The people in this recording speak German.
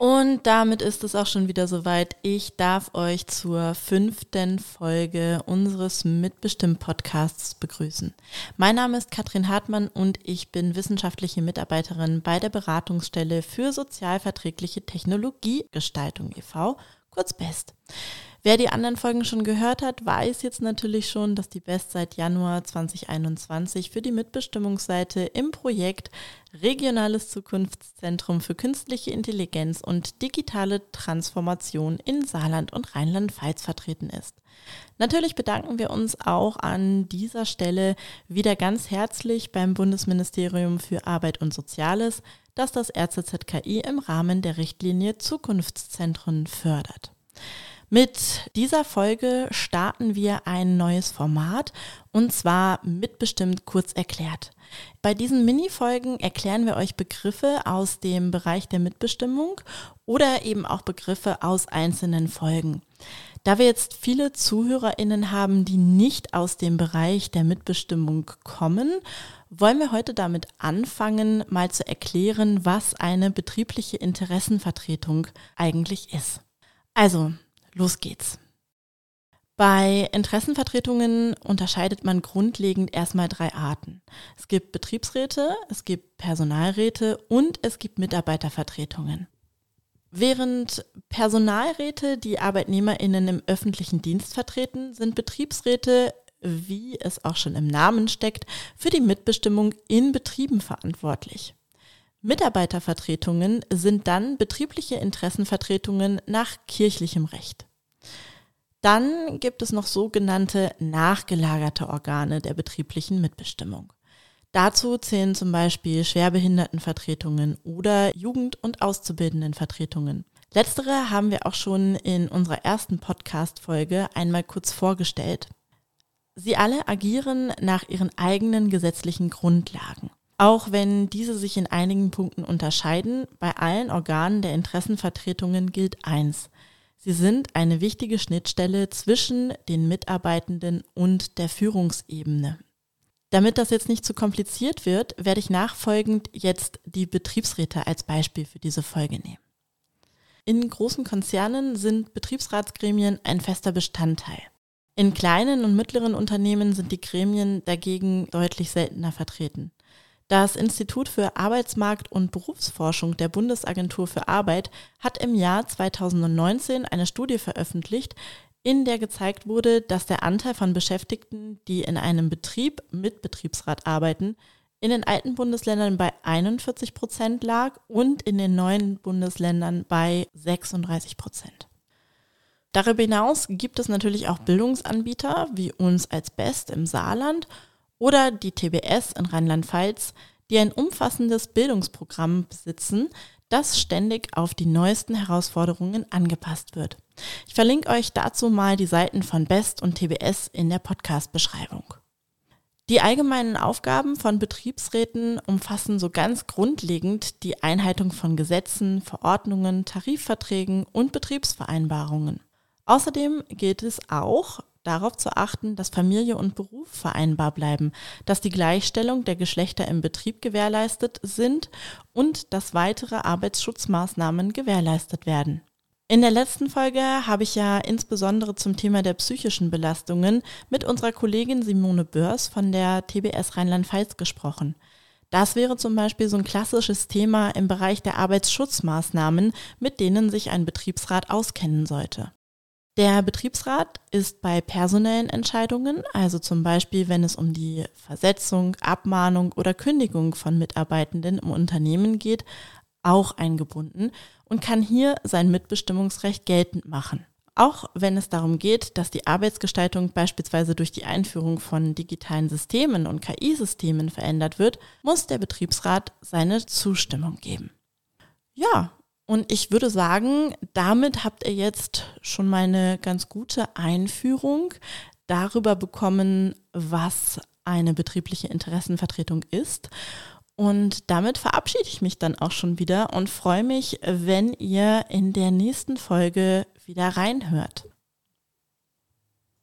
Und damit ist es auch schon wieder soweit. Ich darf euch zur fünften Folge unseres Mitbestimmt-Podcasts begrüßen. Mein Name ist Katrin Hartmann und ich bin wissenschaftliche Mitarbeiterin bei der Beratungsstelle für sozialverträgliche Technologiegestaltung e.V., kurz BEST. Wer die anderen Folgen schon gehört hat, weiß jetzt natürlich schon, dass die BEST seit Januar 2021 für die Mitbestimmungsseite im Projekt Regionales Zukunftszentrum für künstliche Intelligenz und digitale Transformation in Saarland und Rheinland-Pfalz vertreten ist. Natürlich bedanken wir uns auch an dieser Stelle wieder ganz herzlich beim Bundesministerium für Arbeit und Soziales, das das RZZKI im Rahmen der Richtlinie Zukunftszentren fördert. Mit dieser Folge starten wir ein neues Format und zwar mitbestimmt kurz erklärt. Bei diesen Mini-Folgen erklären wir euch Begriffe aus dem Bereich der Mitbestimmung oder eben auch Begriffe aus einzelnen Folgen. Da wir jetzt viele ZuhörerInnen haben, die nicht aus dem Bereich der Mitbestimmung kommen, wollen wir heute damit anfangen, mal zu erklären, was eine betriebliche Interessenvertretung eigentlich ist. Also, Los geht's. Bei Interessenvertretungen unterscheidet man grundlegend erstmal drei Arten. Es gibt Betriebsräte, es gibt Personalräte und es gibt Mitarbeitervertretungen. Während Personalräte die Arbeitnehmerinnen im öffentlichen Dienst vertreten, sind Betriebsräte, wie es auch schon im Namen steckt, für die Mitbestimmung in Betrieben verantwortlich. Mitarbeitervertretungen sind dann betriebliche Interessenvertretungen nach kirchlichem Recht. Dann gibt es noch sogenannte nachgelagerte Organe der betrieblichen Mitbestimmung. Dazu zählen zum Beispiel Schwerbehindertenvertretungen oder Jugend- und Auszubildendenvertretungen. Letztere haben wir auch schon in unserer ersten Podcast-Folge einmal kurz vorgestellt. Sie alle agieren nach ihren eigenen gesetzlichen Grundlagen. Auch wenn diese sich in einigen Punkten unterscheiden, bei allen Organen der Interessenvertretungen gilt eins. Sie sind eine wichtige Schnittstelle zwischen den Mitarbeitenden und der Führungsebene. Damit das jetzt nicht zu kompliziert wird, werde ich nachfolgend jetzt die Betriebsräte als Beispiel für diese Folge nehmen. In großen Konzernen sind Betriebsratsgremien ein fester Bestandteil. In kleinen und mittleren Unternehmen sind die Gremien dagegen deutlich seltener vertreten. Das Institut für Arbeitsmarkt und Berufsforschung der Bundesagentur für Arbeit hat im Jahr 2019 eine Studie veröffentlicht, in der gezeigt wurde, dass der Anteil von Beschäftigten, die in einem Betrieb mit Betriebsrat arbeiten, in den alten Bundesländern bei 41 Prozent lag und in den neuen Bundesländern bei 36 Prozent. Darüber hinaus gibt es natürlich auch Bildungsanbieter wie uns als Best im Saarland oder die TBS in Rheinland-Pfalz, die ein umfassendes Bildungsprogramm besitzen, das ständig auf die neuesten Herausforderungen angepasst wird. Ich verlinke euch dazu mal die Seiten von BEST und TBS in der Podcast-Beschreibung. Die allgemeinen Aufgaben von Betriebsräten umfassen so ganz grundlegend die Einhaltung von Gesetzen, Verordnungen, Tarifverträgen und Betriebsvereinbarungen. Außerdem gilt es auch, darauf zu achten, dass Familie und Beruf vereinbar bleiben, dass die Gleichstellung der Geschlechter im Betrieb gewährleistet sind und dass weitere Arbeitsschutzmaßnahmen gewährleistet werden. In der letzten Folge habe ich ja insbesondere zum Thema der psychischen Belastungen mit unserer Kollegin Simone Börs von der TBS Rheinland-Pfalz gesprochen. Das wäre zum Beispiel so ein klassisches Thema im Bereich der Arbeitsschutzmaßnahmen, mit denen sich ein Betriebsrat auskennen sollte. Der Betriebsrat ist bei personellen Entscheidungen, also zum Beispiel wenn es um die Versetzung, Abmahnung oder Kündigung von Mitarbeitenden im Unternehmen geht, auch eingebunden und kann hier sein Mitbestimmungsrecht geltend machen. Auch wenn es darum geht, dass die Arbeitsgestaltung beispielsweise durch die Einführung von digitalen Systemen und KI-Systemen verändert wird, muss der Betriebsrat seine Zustimmung geben. Ja, und ich würde sagen, damit habt ihr jetzt schon mal eine ganz gute Einführung darüber bekommen, was eine betriebliche Interessenvertretung ist. Und damit verabschiede ich mich dann auch schon wieder und freue mich, wenn ihr in der nächsten Folge wieder reinhört.